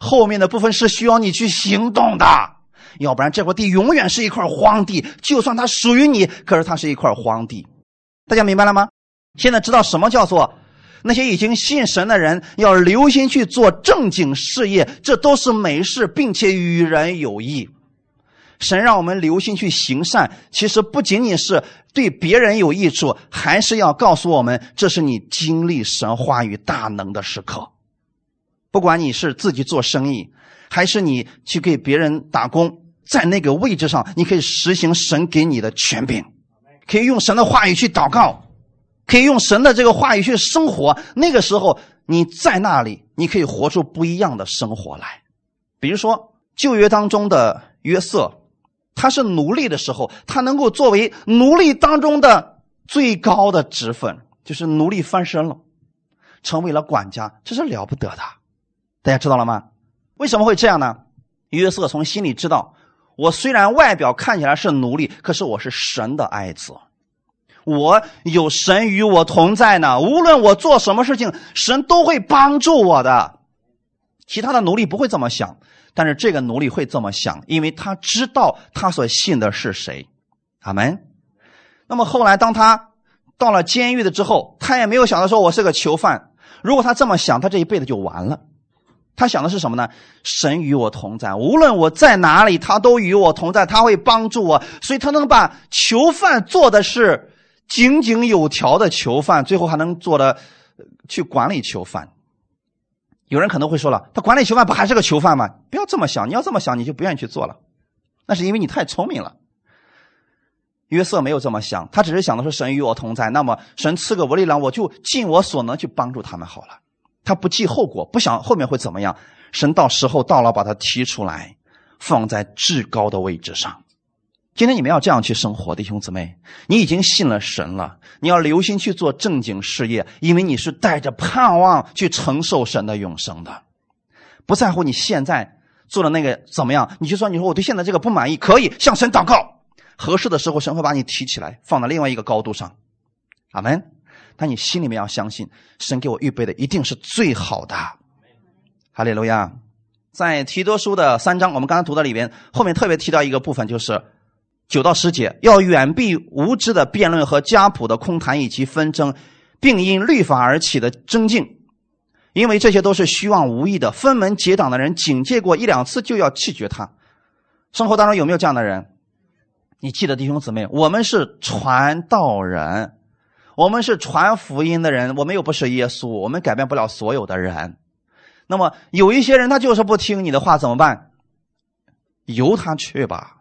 后面的部分是需要你去行动的，要不然这块地永远是一块荒地。就算它属于你，可是它是一块荒地。大家明白了吗？现在知道什么叫做那些已经信神的人要留心去做正经事业，这都是美事，并且与人有益。神让我们留心去行善，其实不仅仅是对别人有益处，还是要告诉我们，这是你经历神话语大能的时刻。不管你是自己做生意，还是你去给别人打工，在那个位置上，你可以实行神给你的权柄，可以用神的话语去祷告，可以用神的这个话语去生活。那个时候你在那里，你可以活出不一样的生活来。比如说旧约当中的约瑟。他是奴隶的时候，他能够作为奴隶当中的最高的职分，就是奴隶翻身了，成为了管家，这是了不得的。大家知道了吗？为什么会这样呢？约瑟从心里知道，我虽然外表看起来是奴隶，可是我是神的爱子，我有神与我同在呢。无论我做什么事情，神都会帮助我的。其他的奴隶不会这么想。但是这个奴隶会这么想，因为他知道他所信的是谁，阿门。那么后来当他到了监狱的之后，他也没有想到说我是个囚犯。如果他这么想，他这一辈子就完了。他想的是什么呢？神与我同在，无论我在哪里，他都与我同在，他会帮助我。所以他能把囚犯做的是井井有条的囚犯，最后还能做的去管理囚犯。有人可能会说了，他管理囚犯不还是个囚犯吗？不要这么想，你要这么想，你就不愿意去做了。那是因为你太聪明了。约瑟没有这么想，他只是想的是神与我同在，那么神赐给我力量，我就尽我所能去帮助他们好了。他不计后果，不想后面会怎么样。神到时候到了，把他提出来，放在至高的位置上。今天你们要这样去生活，弟兄姊妹，你已经信了神了，你要留心去做正经事业，因为你是带着盼望去承受神的永生的。不在乎你现在做的那个怎么样，你就说你说我对现在这个不满意，可以向神祷告，合适的时候神会把你提起来，放到另外一个高度上。阿门。但你心里面要相信，神给我预备的一定是最好的。哈利路亚。在提多书的三章，我们刚刚读的里边，后面特别提到一个部分，就是。九到十节，要远避无知的辩论和家谱的空谈以及纷争，并因律法而起的争竞，因为这些都是虚妄无益的。分门结党的人，警戒过一两次就要弃绝他。生活当中有没有这样的人？你记得弟兄姊妹，我们是传道人，我们是传福音的人，我们又不是耶稣，我们改变不了所有的人。那么有一些人他就是不听你的话，怎么办？由他去吧。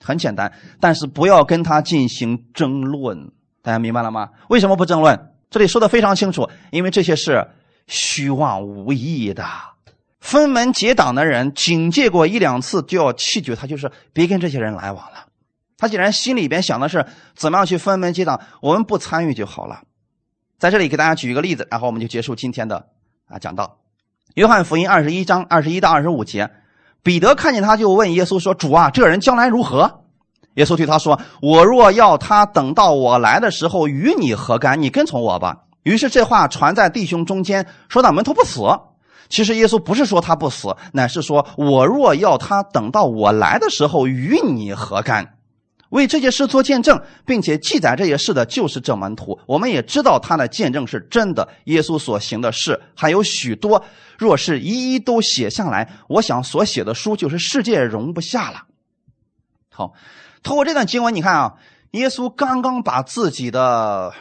很简单，但是不要跟他进行争论，大家明白了吗？为什么不争论？这里说的非常清楚，因为这些是虚妄无益的，分门结党的人，警戒过一两次就要弃绝他，就是别跟这些人来往了。他既然心里边想的是怎么样去分门结党，我们不参与就好了。在这里给大家举一个例子，然后我们就结束今天的啊讲道。约翰福音二十一章二十一到二十五节，彼得看见他就问耶稣说：“主啊，这人将来如何？”耶稣对他说：“我若要他等到我来的时候与你何干？你跟从我吧。”于是这话传在弟兄中间，说到门徒不死。其实耶稣不是说他不死，乃是说我若要他等到我来的时候与你何干？为这件事做见证，并且记载这些事的就是这门徒。我们也知道他的见证是真的。耶稣所行的事还有许多，若是一一都写下来，我想所写的书就是世界容不下了。好，通过这段经文，你看啊，耶稣刚刚把自己的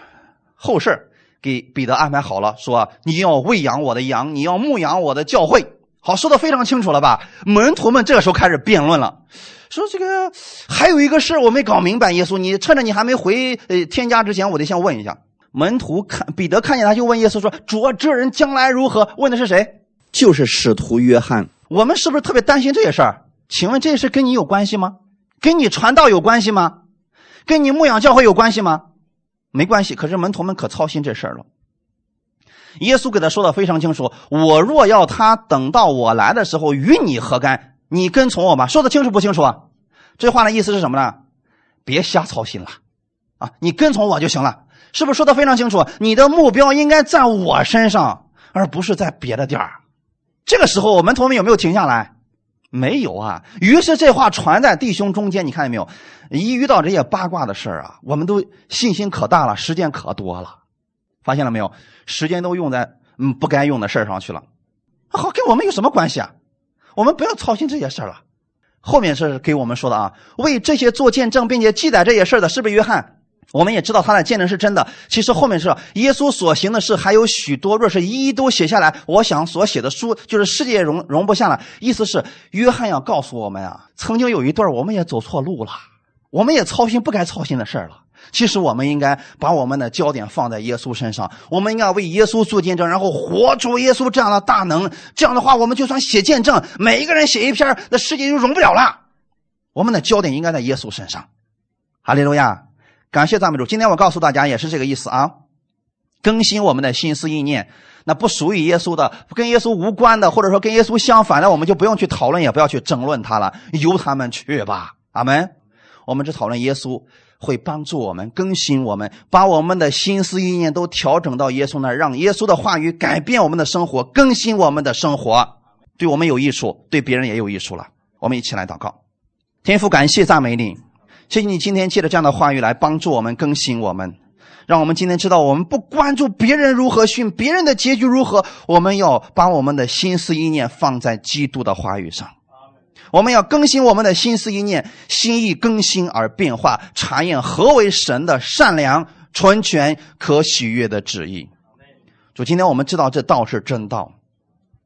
后事给彼得安排好了，说你要喂养我的羊，你要牧养我的教会。好，说的非常清楚了吧？门徒们这个时候开始辩论了。说这个还有一个事我没搞明白，耶稣，你趁着你还没回呃天家之前，我得先问一下。门徒看彼得看见他就问耶稣说：“主啊，这人将来如何？”问的是谁？就是使徒约翰。我们是不是特别担心这些事儿？请问这些事跟你有关系吗？跟你传道有关系吗？跟你牧养教会有关系吗？没关系。可是门徒们可操心这事儿了。耶稣给他说的非常清楚：“我若要他等到我来的时候与你何干？”你跟从我吧，说的清楚不清楚啊？这话的意思是什么呢？别瞎操心了，啊，你跟从我就行了，是不是说的非常清楚？你的目标应该在我身上，而不是在别的地儿。这个时候，我们同们有没有停下来？没有啊。于是这话传在弟兄中间，你看见没有？一遇到这些八卦的事啊，我们都信心可大了，时间可多了，发现了没有？时间都用在嗯不该用的事上去了。好，跟我们有什么关系啊？我们不要操心这些事了，后面是给我们说的啊，为这些做见证并且记载这些事的是不是约翰？我们也知道他的见证是真的。其实后面是耶稣所行的事还有许多，若是一一都写下来，我想所写的书就是世界容容不下了。意思是约翰要告诉我们啊，曾经有一段我们也走错路了，我们也操心不该操心的事了。其实我们应该把我们的焦点放在耶稣身上，我们应该为耶稣做见证，然后活出耶稣这样的大能。这样的话，我们就算写见证，每一个人写一篇，那世界就容不了了。我们的焦点应该在耶稣身上。哈利路亚，感谢赞美主。今天我告诉大家也是这个意思啊，更新我们的心思意念。那不属于耶稣的，跟耶稣无关的，或者说跟耶稣相反的，我们就不用去讨论，也不要去争论他了，由他们去吧。阿门。我们只讨论耶稣。会帮助我们更新我们，把我们的心思意念都调整到耶稣那儿，让耶稣的话语改变我们的生活，更新我们的生活，对我们有益处，对别人也有益处了。我们一起来祷告，天父，感谢赞美你，谢谢你今天借着这样的话语来帮助我们更新我们，让我们今天知道，我们不关注别人如何训，别人的结局如何，我们要把我们的心思意念放在基督的话语上。我们要更新我们的心思意念，心意更新而变化，查验何为神的善良、纯全、可喜悦的旨意。主，今天我们知道这道是真道，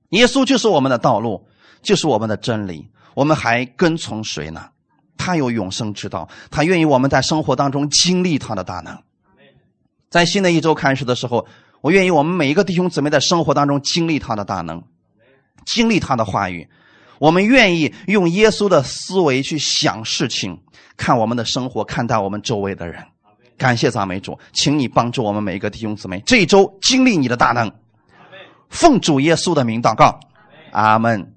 耶稣就是我们的道路，就是我们的真理。我们还跟从谁呢？他有永生之道，他愿意我们在生活当中经历他的大能。在新的一周开始的时候，我愿意我们每一个弟兄姊妹在生活当中经历他的大能，经历他的话语。我们愿意用耶稣的思维去想事情，看我们的生活，看待我们周围的人。感谢赞美主，请你帮助我们每一个弟兄姊妹，这一周经历你的大能。奉主耶稣的名祷告，阿门。